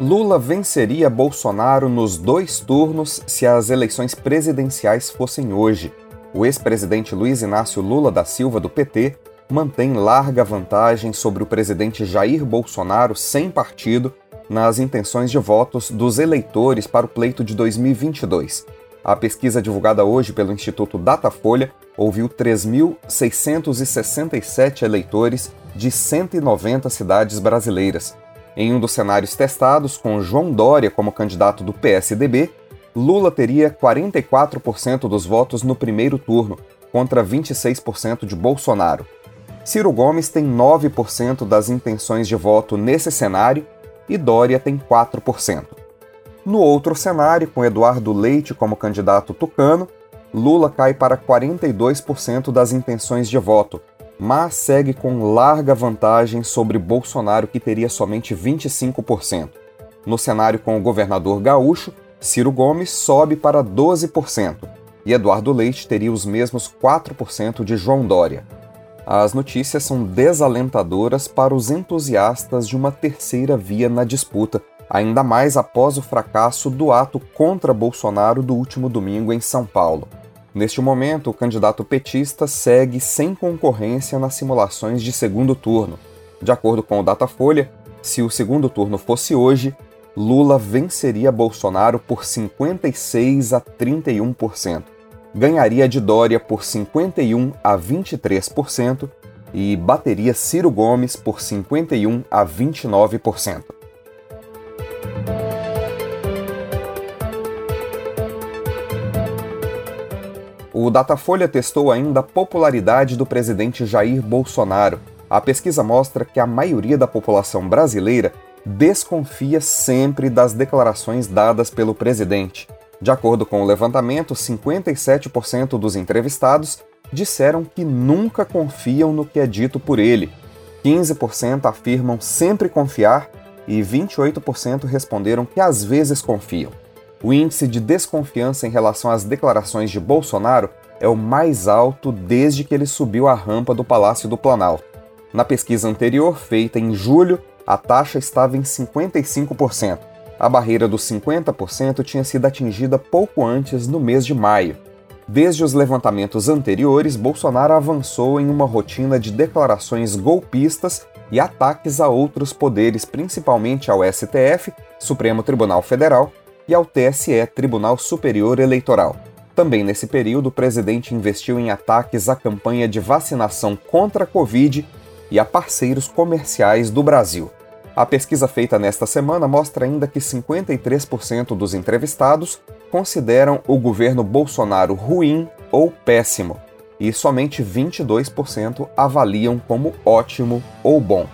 Lula venceria Bolsonaro nos dois turnos se as eleições presidenciais fossem hoje. O ex-presidente Luiz Inácio Lula da Silva, do PT, mantém larga vantagem sobre o presidente Jair Bolsonaro, sem partido, nas intenções de votos dos eleitores para o pleito de 2022. A pesquisa divulgada hoje pelo Instituto Datafolha ouviu 3.667 eleitores de 190 cidades brasileiras. Em um dos cenários testados, com João Dória como candidato do PSDB, Lula teria 44% dos votos no primeiro turno, contra 26% de Bolsonaro. Ciro Gomes tem 9% das intenções de voto nesse cenário e Dória tem 4%. No outro cenário, com Eduardo Leite como candidato tucano, Lula cai para 42% das intenções de voto, mas segue com larga vantagem sobre Bolsonaro, que teria somente 25%. No cenário com o governador gaúcho, Ciro Gomes sobe para 12%, e Eduardo Leite teria os mesmos 4% de João Dória. As notícias são desalentadoras para os entusiastas de uma terceira via na disputa, ainda mais após o fracasso do ato contra Bolsonaro do último domingo em São Paulo. Neste momento, o candidato petista segue sem concorrência nas simulações de segundo turno. De acordo com o Datafolha, se o segundo turno fosse hoje, Lula venceria Bolsonaro por 56 a 31%, ganharia de Dória por 51 a 23% e bateria Ciro Gomes por 51 a 29%. O Datafolha testou ainda a popularidade do presidente Jair Bolsonaro. A pesquisa mostra que a maioria da população brasileira desconfia sempre das declarações dadas pelo presidente. De acordo com o levantamento, 57% dos entrevistados disseram que nunca confiam no que é dito por ele, 15% afirmam sempre confiar e 28% responderam que às vezes confiam. O índice de desconfiança em relação às declarações de Bolsonaro é o mais alto desde que ele subiu a rampa do Palácio do Planalto. Na pesquisa anterior, feita em julho, a taxa estava em 55%. A barreira dos 50% tinha sido atingida pouco antes, no mês de maio. Desde os levantamentos anteriores, Bolsonaro avançou em uma rotina de declarações golpistas e ataques a outros poderes, principalmente ao STF, Supremo Tribunal Federal, e ao TSE, Tribunal Superior Eleitoral. Também nesse período, o presidente investiu em ataques à campanha de vacinação contra a Covid e a parceiros comerciais do Brasil. A pesquisa feita nesta semana mostra ainda que 53% dos entrevistados consideram o governo Bolsonaro ruim ou péssimo, e somente 22% avaliam como ótimo ou bom.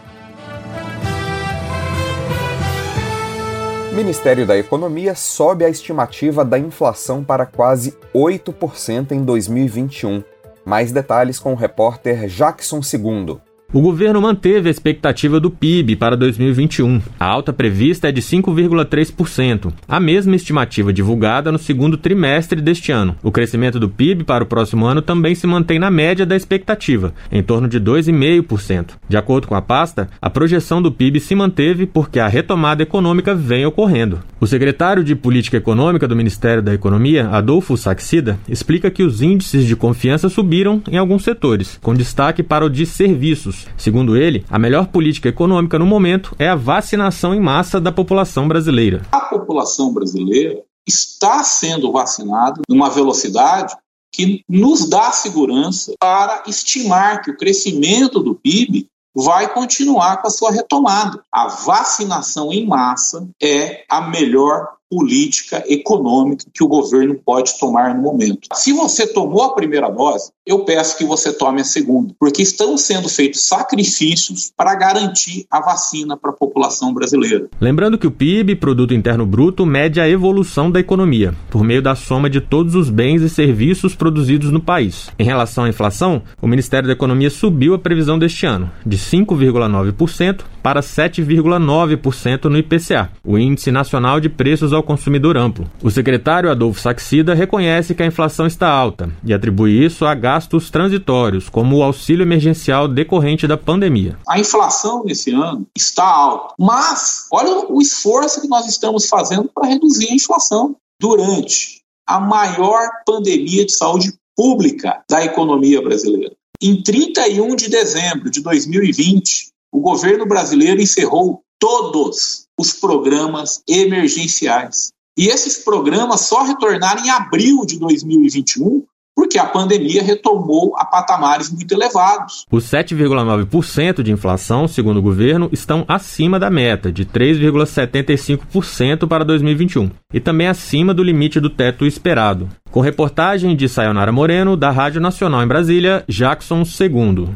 Ministério da Economia sobe a estimativa da inflação para quase 8% em 2021. Mais detalhes com o repórter Jackson Segundo. O governo manteve a expectativa do PIB para 2021. A alta prevista é de 5,3%, a mesma estimativa divulgada no segundo trimestre deste ano. O crescimento do PIB para o próximo ano também se mantém na média da expectativa, em torno de 2,5%. De acordo com a pasta, a projeção do PIB se manteve porque a retomada econômica vem ocorrendo. O secretário de Política Econômica do Ministério da Economia, Adolfo Saxida, explica que os índices de confiança subiram em alguns setores, com destaque para o de serviços Segundo ele, a melhor política econômica no momento é a vacinação em massa da população brasileira. A população brasileira está sendo vacinada numa velocidade que nos dá segurança para estimar que o crescimento do PIB vai continuar com a sua retomada. A vacinação em massa é a melhor política econômica que o governo pode tomar no momento. Se você tomou a primeira dose, eu peço que você tome a segunda, porque estão sendo feitos sacrifícios para garantir a vacina para a população brasileira. Lembrando que o PIB, Produto Interno Bruto, mede a evolução da economia, por meio da soma de todos os bens e serviços produzidos no país. Em relação à inflação, o Ministério da Economia subiu a previsão deste ano, de 5,9% para 7,9% no IPCA, o Índice Nacional de Preços ao Consumidor Amplo. O secretário Adolfo Saxida reconhece que a inflação está alta e atribui isso a gastos transitórios, como o auxílio emergencial decorrente da pandemia. A inflação nesse ano está alta, mas olha o esforço que nós estamos fazendo para reduzir a inflação durante a maior pandemia de saúde pública da economia brasileira. Em 31 de dezembro de 2020, o governo brasileiro encerrou todos os programas emergenciais. E esses programas só retornaram em abril de 2021 porque a pandemia retomou a patamares muito elevados. Os 7,9% de inflação, segundo o governo, estão acima da meta, de 3,75% para 2021, e também acima do limite do teto esperado. Com reportagem de Sayonara Moreno, da Rádio Nacional em Brasília, Jackson II.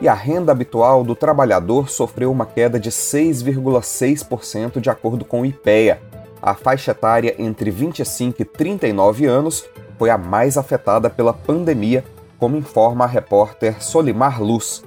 E a renda habitual do trabalhador sofreu uma queda de 6,6% de acordo com o IPEA, a. Faixa etária entre 25 e 39 anos foi a mais afetada pela pandemia, como informa a repórter Solimar Luz,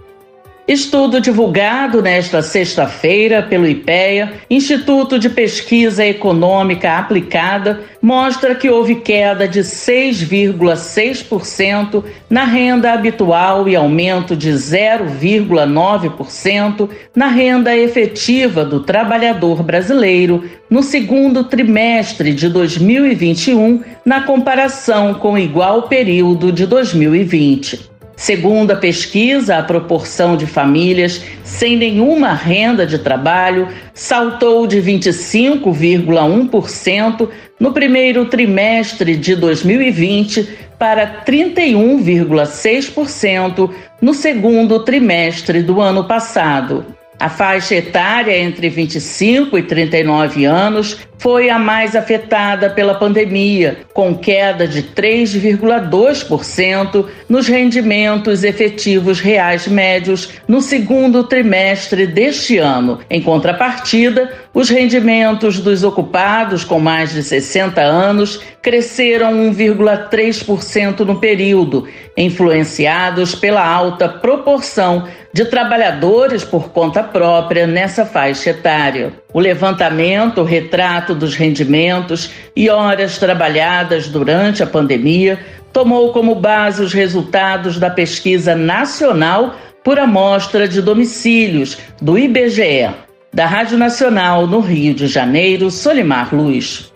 Estudo divulgado nesta sexta-feira pelo IPEA, Instituto de Pesquisa Econômica Aplicada, mostra que houve queda de 6,6% na renda habitual e aumento de 0,9% na renda efetiva do trabalhador brasileiro no segundo trimestre de 2021, na comparação com o igual período de 2020. Segundo a pesquisa, a proporção de famílias sem nenhuma renda de trabalho saltou de 25,1% no primeiro trimestre de 2020 para 31,6% no segundo trimestre do ano passado. A faixa etária entre 25 e 39 anos foi a mais afetada pela pandemia, com queda de 3,2% nos rendimentos efetivos reais médios no segundo trimestre deste ano. Em contrapartida, os rendimentos dos ocupados com mais de 60 anos cresceram 1,3% no período, influenciados pela alta proporção de trabalhadores por conta própria nessa faixa etária. O levantamento retrato dos rendimentos e horas trabalhadas durante a pandemia tomou como base os resultados da pesquisa nacional por amostra de domicílios do IBGE. Da Rádio Nacional no Rio de Janeiro, Solimar Luz.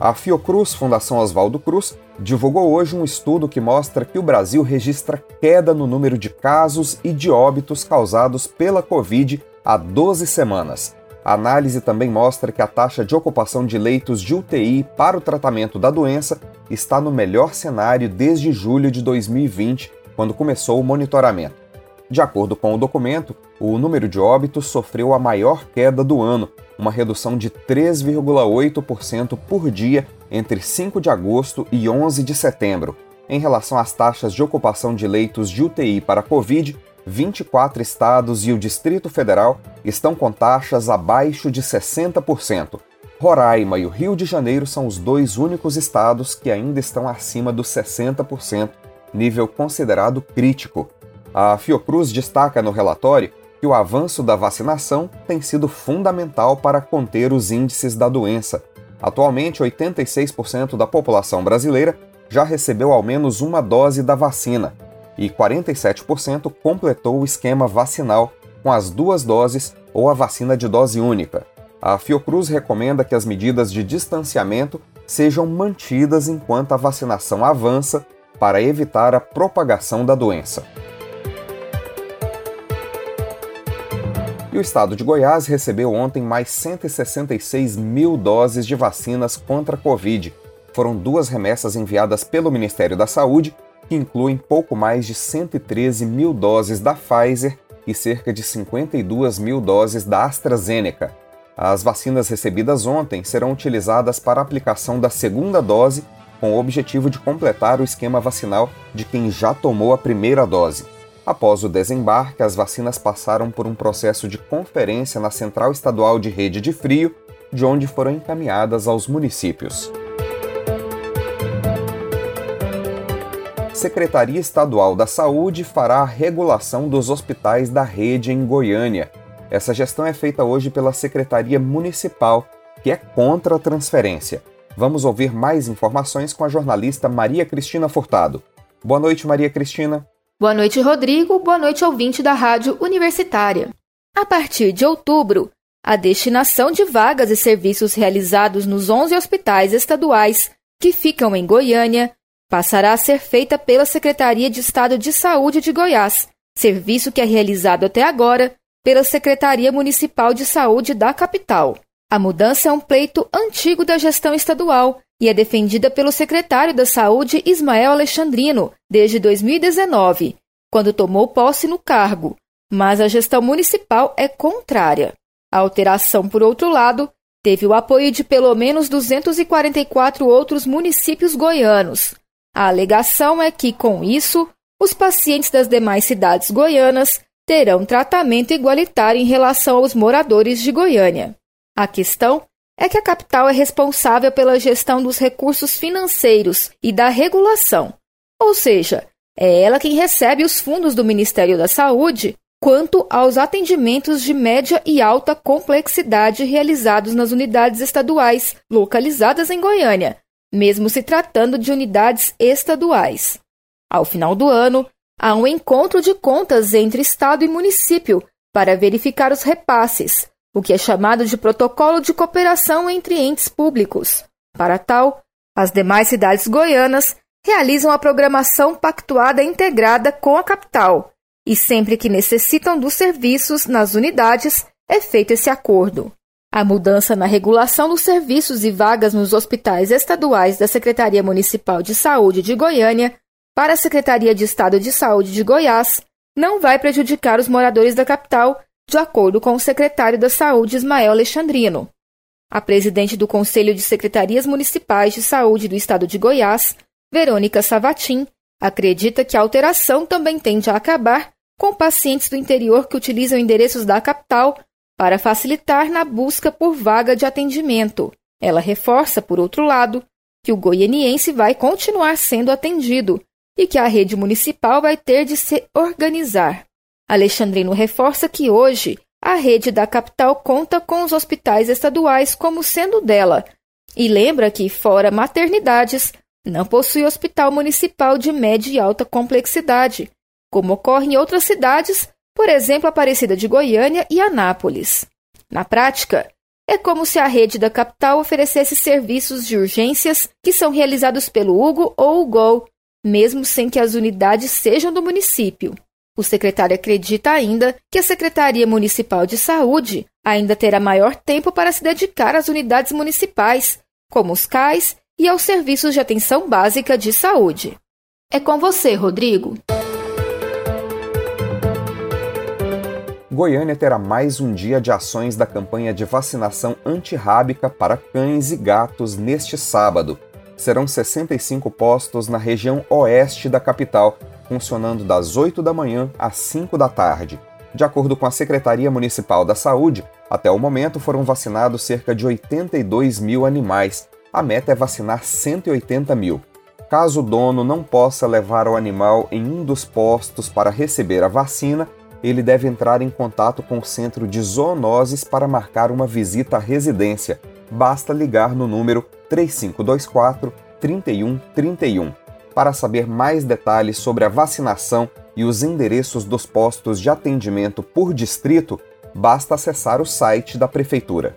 A Fiocruz, Fundação Oswaldo Cruz, divulgou hoje um estudo que mostra que o Brasil registra queda no número de casos e de óbitos causados pela Covid há 12 semanas. A análise também mostra que a taxa de ocupação de leitos de UTI para o tratamento da doença está no melhor cenário desde julho de 2020, quando começou o monitoramento. De acordo com o documento, o número de óbitos sofreu a maior queda do ano, uma redução de 3,8% por dia entre 5 de agosto e 11 de setembro. Em relação às taxas de ocupação de leitos de UTI para Covid, 24 estados e o Distrito Federal estão com taxas abaixo de 60%. Roraima e o Rio de Janeiro são os dois únicos estados que ainda estão acima dos 60%, nível considerado crítico. A Fiocruz destaca no relatório que o avanço da vacinação tem sido fundamental para conter os índices da doença. Atualmente, 86% da população brasileira já recebeu ao menos uma dose da vacina e 47% completou o esquema vacinal com as duas doses ou a vacina de dose única. A Fiocruz recomenda que as medidas de distanciamento sejam mantidas enquanto a vacinação avança para evitar a propagação da doença. E o estado de Goiás recebeu ontem mais 166 mil doses de vacinas contra a Covid. Foram duas remessas enviadas pelo Ministério da Saúde, que incluem pouco mais de 113 mil doses da Pfizer e cerca de 52 mil doses da AstraZeneca. As vacinas recebidas ontem serão utilizadas para a aplicação da segunda dose, com o objetivo de completar o esquema vacinal de quem já tomou a primeira dose. Após o desembarque, as vacinas passaram por um processo de conferência na Central Estadual de Rede de Frio, de onde foram encaminhadas aos municípios. Secretaria Estadual da Saúde fará a regulação dos hospitais da rede em Goiânia. Essa gestão é feita hoje pela Secretaria Municipal, que é contra a transferência. Vamos ouvir mais informações com a jornalista Maria Cristina Furtado. Boa noite, Maria Cristina. Boa noite, Rodrigo. Boa noite, ouvinte da Rádio Universitária. A partir de outubro, a destinação de vagas e serviços realizados nos 11 hospitais estaduais que ficam em Goiânia passará a ser feita pela Secretaria de Estado de Saúde de Goiás, serviço que é realizado até agora pela Secretaria Municipal de Saúde da capital. A mudança é um pleito antigo da gestão estadual e é defendida pelo secretário da Saúde Ismael Alexandrino desde 2019, quando tomou posse no cargo, mas a gestão municipal é contrária. A alteração, por outro lado, teve o apoio de pelo menos 244 outros municípios goianos, a alegação é que, com isso, os pacientes das demais cidades goianas terão tratamento igualitário em relação aos moradores de Goiânia. A questão é que a capital é responsável pela gestão dos recursos financeiros e da regulação, ou seja, é ela quem recebe os fundos do Ministério da Saúde quanto aos atendimentos de média e alta complexidade realizados nas unidades estaduais localizadas em Goiânia, mesmo se tratando de unidades estaduais. Ao final do ano, há um encontro de contas entre Estado e município para verificar os repasses, o que é chamado de Protocolo de Cooperação entre Entes Públicos. Para tal, as demais cidades goianas realizam a programação pactuada integrada com a capital, e sempre que necessitam dos serviços nas unidades, é feito esse acordo. A mudança na regulação dos serviços e vagas nos hospitais estaduais da Secretaria Municipal de Saúde de Goiânia para a Secretaria de Estado de Saúde de Goiás não vai prejudicar os moradores da capital, de acordo com o secretário da Saúde Ismael Alexandrino. A presidente do Conselho de Secretarias Municipais de Saúde do Estado de Goiás, Verônica Savatim, acredita que a alteração também tende a acabar com pacientes do interior que utilizam endereços da capital para facilitar na busca por vaga de atendimento. Ela reforça, por outro lado, que o goianiense vai continuar sendo atendido e que a rede municipal vai ter de se organizar. Alexandrino reforça que hoje a rede da capital conta com os hospitais estaduais como sendo dela e lembra que, fora maternidades, não possui hospital municipal de média e alta complexidade, como ocorre em outras cidades por exemplo, Aparecida de Goiânia e Anápolis. Na prática, é como se a rede da capital oferecesse serviços de urgências que são realizados pelo Hugo ou o GOL, mesmo sem que as unidades sejam do município. O secretário acredita ainda que a Secretaria Municipal de Saúde ainda terá maior tempo para se dedicar às unidades municipais, como os CAIS e aos serviços de atenção básica de saúde. É com você, Rodrigo. Goiânia terá mais um dia de ações da campanha de vacinação antirrábica para cães e gatos neste sábado. Serão 65 postos na região oeste da capital, funcionando das 8 da manhã às 5 da tarde. De acordo com a Secretaria Municipal da Saúde, até o momento foram vacinados cerca de 82 mil animais. A meta é vacinar 180 mil. Caso o dono não possa levar o animal em um dos postos para receber a vacina, ele deve entrar em contato com o centro de zoonoses para marcar uma visita à residência. Basta ligar no número 3524 3131. Para saber mais detalhes sobre a vacinação e os endereços dos postos de atendimento por distrito, basta acessar o site da Prefeitura.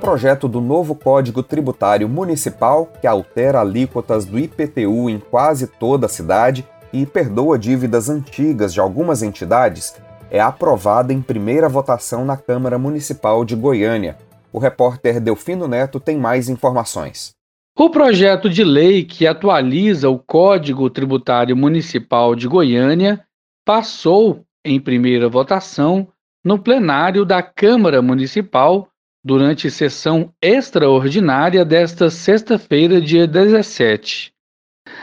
Projeto do novo Código Tributário Municipal, que altera alíquotas do IPTU em quase toda a cidade e perdoa dívidas antigas de algumas entidades, é aprovada em primeira votação na Câmara Municipal de Goiânia. O repórter Delfino Neto tem mais informações. O projeto de lei que atualiza o Código Tributário Municipal de Goiânia passou em primeira votação no plenário da Câmara Municipal durante sessão extraordinária desta sexta-feira, dia 17.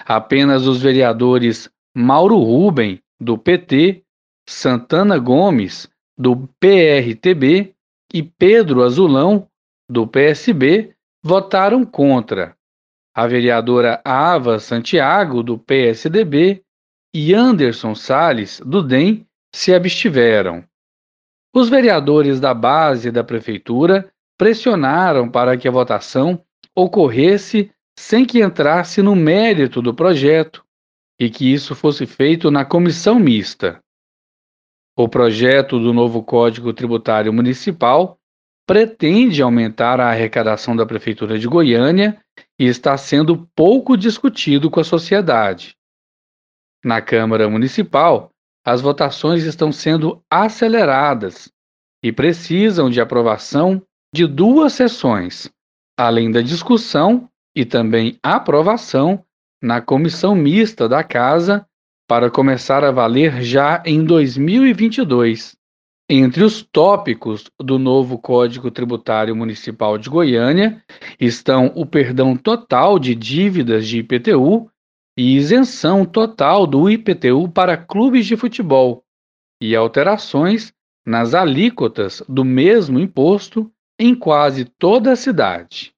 Apenas os vereadores Mauro Ruben, do PT, Santana Gomes, do PRTB e Pedro Azulão, do PSB, votaram contra a vereadora Ava Santiago, do PSDB, e Anderson Salles, do DEM, se abstiveram. Os vereadores da base da prefeitura pressionaram para que a votação ocorresse sem que entrasse no mérito do projeto e que isso fosse feito na comissão mista. O projeto do novo Código Tributário Municipal pretende aumentar a arrecadação da Prefeitura de Goiânia e está sendo pouco discutido com a sociedade. Na Câmara Municipal, as votações estão sendo aceleradas e precisam de aprovação de duas sessões, além da discussão e também aprovação na comissão mista da Casa para começar a valer já em 2022. Entre os tópicos do novo Código Tributário Municipal de Goiânia estão o perdão total de dívidas de IPTU e isenção total do IPTU para clubes de futebol e alterações nas alíquotas do mesmo imposto em quase toda a cidade.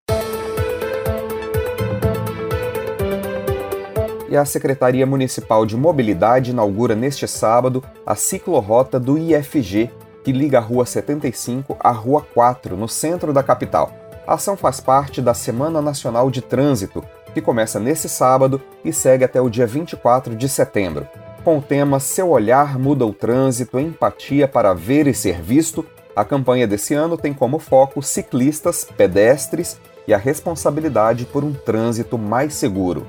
E a Secretaria Municipal de Mobilidade inaugura neste sábado a ciclorrota do IFG, que liga a Rua 75 à Rua 4, no centro da capital. A ação faz parte da Semana Nacional de Trânsito, que começa nesse sábado e segue até o dia 24 de setembro. Com o tema Seu Olhar Muda o Trânsito, Empatia para Ver e Ser Visto, a campanha desse ano tem como foco ciclistas, pedestres e a responsabilidade por um trânsito mais seguro.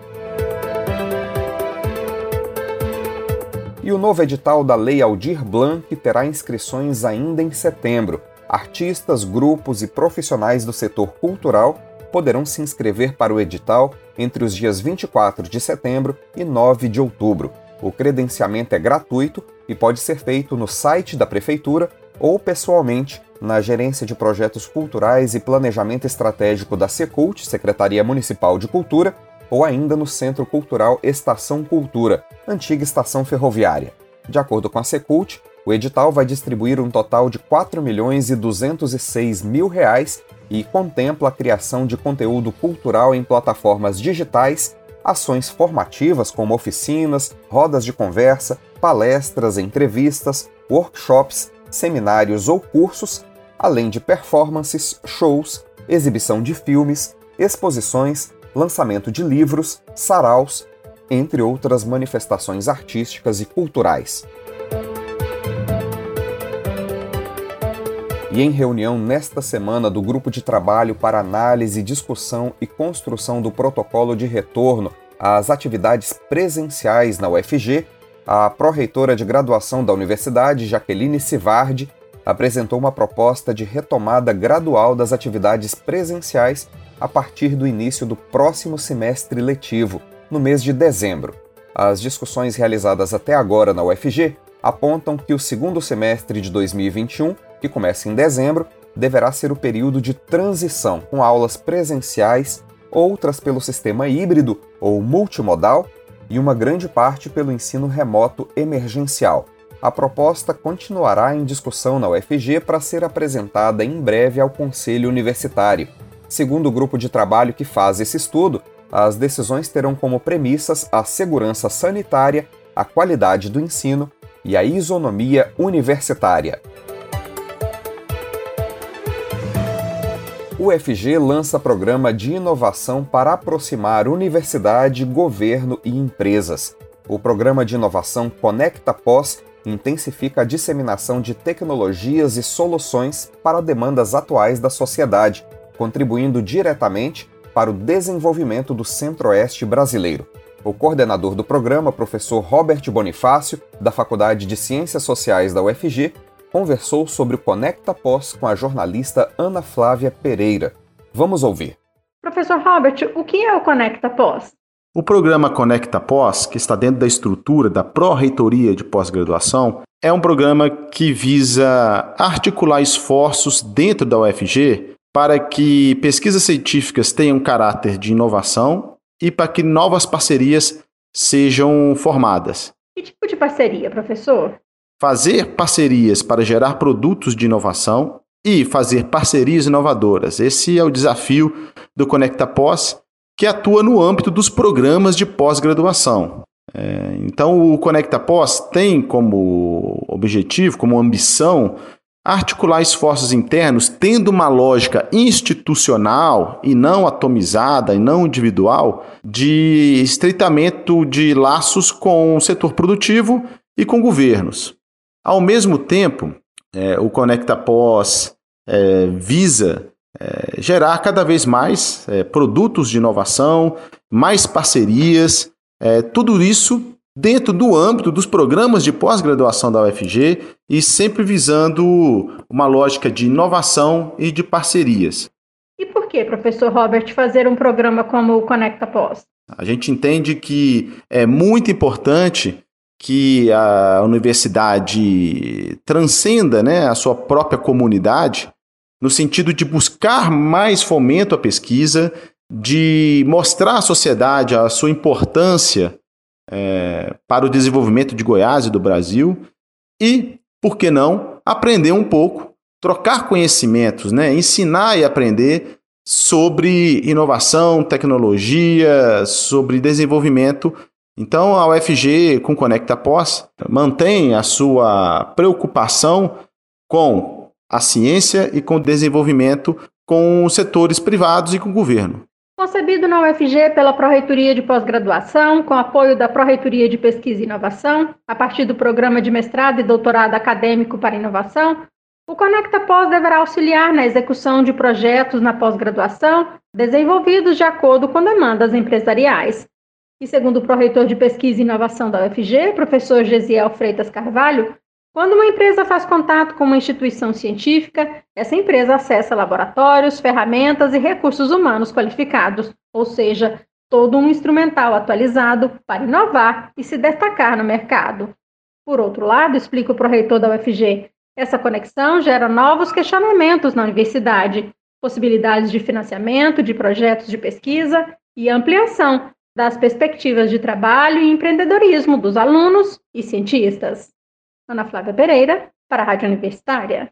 E o novo edital da Lei Aldir Blanc terá inscrições ainda em setembro. Artistas, grupos e profissionais do setor cultural poderão se inscrever para o edital entre os dias 24 de setembro e 9 de outubro. O credenciamento é gratuito e pode ser feito no site da Prefeitura ou pessoalmente na Gerência de Projetos Culturais e Planejamento Estratégico da Secult, Secretaria Municipal de Cultura, ou ainda no Centro Cultural Estação Cultura, antiga estação ferroviária. De acordo com a Secult, o edital vai distribuir um total de 4 milhões e 206 mil reais e contempla a criação de conteúdo cultural em plataformas digitais, ações formativas como oficinas, rodas de conversa, palestras, entrevistas, workshops, seminários ou cursos, além de performances, shows, exibição de filmes, exposições lançamento de livros, saraus, entre outras manifestações artísticas e culturais. E em reunião nesta semana do Grupo de Trabalho para Análise, Discussão e Construção do Protocolo de Retorno às Atividades Presenciais na UFG, a pró-reitora de graduação da universidade, Jaqueline Sivardi, apresentou uma proposta de retomada gradual das atividades presenciais a partir do início do próximo semestre letivo, no mês de dezembro. As discussões realizadas até agora na UFG apontam que o segundo semestre de 2021, que começa em dezembro, deverá ser o período de transição, com aulas presenciais, outras pelo sistema híbrido ou multimodal e uma grande parte pelo ensino remoto emergencial. A proposta continuará em discussão na UFG para ser apresentada em breve ao Conselho Universitário. Segundo o grupo de trabalho que faz esse estudo, as decisões terão como premissas a segurança sanitária, a qualidade do ensino e a isonomia universitária. O UFG lança programa de inovação para aproximar universidade, governo e empresas. O programa de inovação Conecta Pós intensifica a disseminação de tecnologias e soluções para demandas atuais da sociedade, contribuindo diretamente para o desenvolvimento do Centro-Oeste brasileiro. O coordenador do programa, professor Robert Bonifácio, da Faculdade de Ciências Sociais da UFG, conversou sobre o Conecta Pós com a jornalista Ana Flávia Pereira. Vamos ouvir. Professor Robert, o que é o Conecta Pós? O programa Conecta Pós, que está dentro da estrutura da Pró-Reitoria de Pós-Graduação, é um programa que visa articular esforços dentro da UFG para que pesquisas científicas tenham caráter de inovação e para que novas parcerias sejam formadas. Que tipo de parceria, professor? Fazer parcerias para gerar produtos de inovação e fazer parcerias inovadoras. Esse é o desafio do Conecta Pós, que atua no âmbito dos programas de pós-graduação. É, então, o Conecta Pós tem como objetivo, como ambição, articular esforços internos tendo uma lógica institucional e não atomizada e não individual de estreitamento de laços com o setor produtivo e com governos. Ao mesmo tempo, é, o Conecta Pós é, visa é, gerar cada vez mais é, produtos de inovação, mais parcerias, é, tudo isso dentro do âmbito dos programas de pós-graduação da UFG e sempre visando uma lógica de inovação e de parcerias. E por que, professor Robert, fazer um programa como o Conecta Pós? A gente entende que é muito importante que a universidade transcenda né, a sua própria comunidade, no sentido de buscar mais fomento à pesquisa, de mostrar à sociedade a sua importância é, para o desenvolvimento de Goiás e do Brasil e, por que não, aprender um pouco, trocar conhecimentos, né, ensinar e aprender sobre inovação, tecnologia, sobre desenvolvimento então, a UFG, com Conecta Pós, mantém a sua preocupação com a ciência e com o desenvolvimento com setores privados e com o governo. Concebido na UFG pela Pró-Reitoria de Pós-Graduação, com apoio da Pró-Reitoria de Pesquisa e Inovação, a partir do Programa de Mestrado e Doutorado Acadêmico para Inovação, o Conecta Pós deverá auxiliar na execução de projetos na pós-graduação desenvolvidos de acordo com demandas empresariais, e segundo o pró-reitor de pesquisa e inovação da UFG, professor Gesiel Freitas Carvalho, quando uma empresa faz contato com uma instituição científica, essa empresa acessa laboratórios, ferramentas e recursos humanos qualificados, ou seja, todo um instrumental atualizado para inovar e se destacar no mercado. Por outro lado, explica o pró-reitor da UFG, essa conexão gera novos questionamentos na universidade, possibilidades de financiamento de projetos de pesquisa e ampliação das perspectivas de trabalho e empreendedorismo dos alunos e cientistas. Ana Flávia Pereira, para a Rádio Universitária.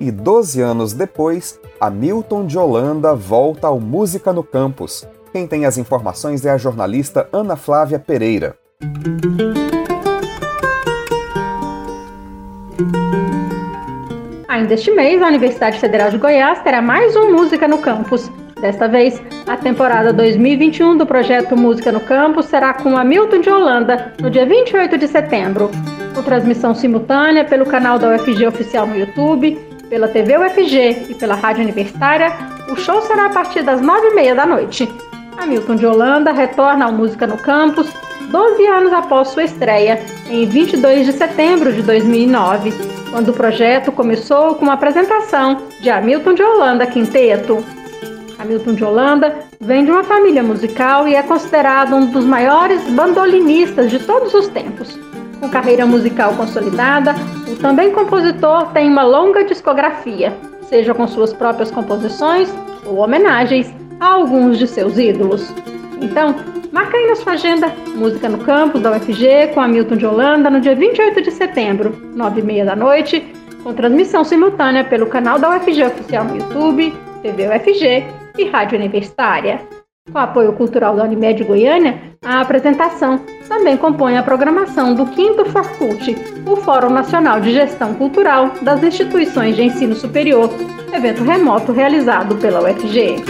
E 12 anos depois, Hamilton de Holanda volta ao Música no Campus. Quem tem as informações é a jornalista Ana Flávia Pereira. Ainda este mês, a Universidade Federal de Goiás terá mais um Música no Campus, Desta vez, a temporada 2021 do projeto Música no Campo será com Hamilton de Holanda, no dia 28 de setembro, com transmissão simultânea pelo canal da UFG Oficial no YouTube, pela TV UFG e pela Rádio Universitária. O show será a partir das 9h30 da noite. Hamilton de Holanda retorna ao Música no Campus 12 anos após sua estreia, em 22 de setembro de 2009, quando o projeto começou com uma apresentação de Hamilton de Holanda Quinteto. Hamilton de Holanda vem de uma família musical e é considerado um dos maiores bandolinistas de todos os tempos. Com carreira musical consolidada, o também compositor tem uma longa discografia, seja com suas próprias composições ou homenagens a alguns de seus ídolos. Então, marca aí na sua agenda Música no Campus da UFG com Hamilton de Holanda no dia 28 de setembro, 9h30 da noite, com transmissão simultânea pelo canal da UFG Oficial no YouTube, TV UFG e Rádio Universitária. Com apoio cultural da Unimed Goiânia, a apresentação também compõe a programação do 5 Forcult, o Fórum Nacional de Gestão Cultural das Instituições de Ensino Superior, evento remoto realizado pela UFG.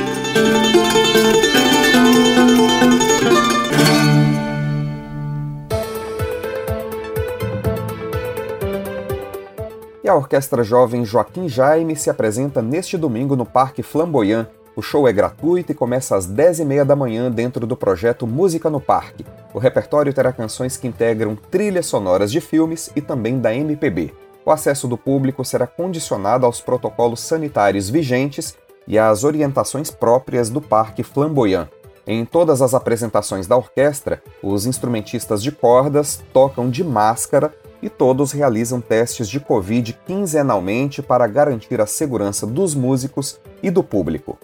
E a Orquestra Jovem Joaquim Jaime se apresenta neste domingo no Parque Flamboyant, o show é gratuito e começa às 10h30 da manhã dentro do projeto Música no Parque. O repertório terá canções que integram trilhas sonoras de filmes e também da MPB. O acesso do público será condicionado aos protocolos sanitários vigentes e às orientações próprias do Parque Flamboyant. Em todas as apresentações da orquestra, os instrumentistas de cordas tocam de máscara e todos realizam testes de Covid quinzenalmente para garantir a segurança dos músicos e do público.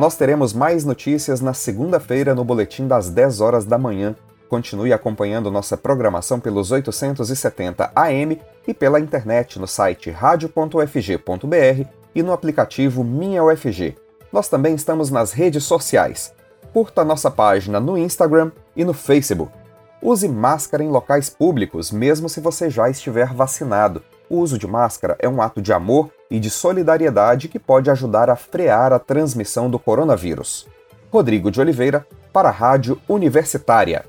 Nós teremos mais notícias na segunda-feira no boletim das 10 horas da manhã. Continue acompanhando nossa programação pelos 870 AM e pela internet no site radio.ufg.br e no aplicativo Minha UFG. Nós também estamos nas redes sociais. Curta nossa página no Instagram e no Facebook. Use máscara em locais públicos, mesmo se você já estiver vacinado. O uso de máscara é um ato de amor e de solidariedade que pode ajudar a frear a transmissão do coronavírus. Rodrigo de Oliveira, para a Rádio Universitária.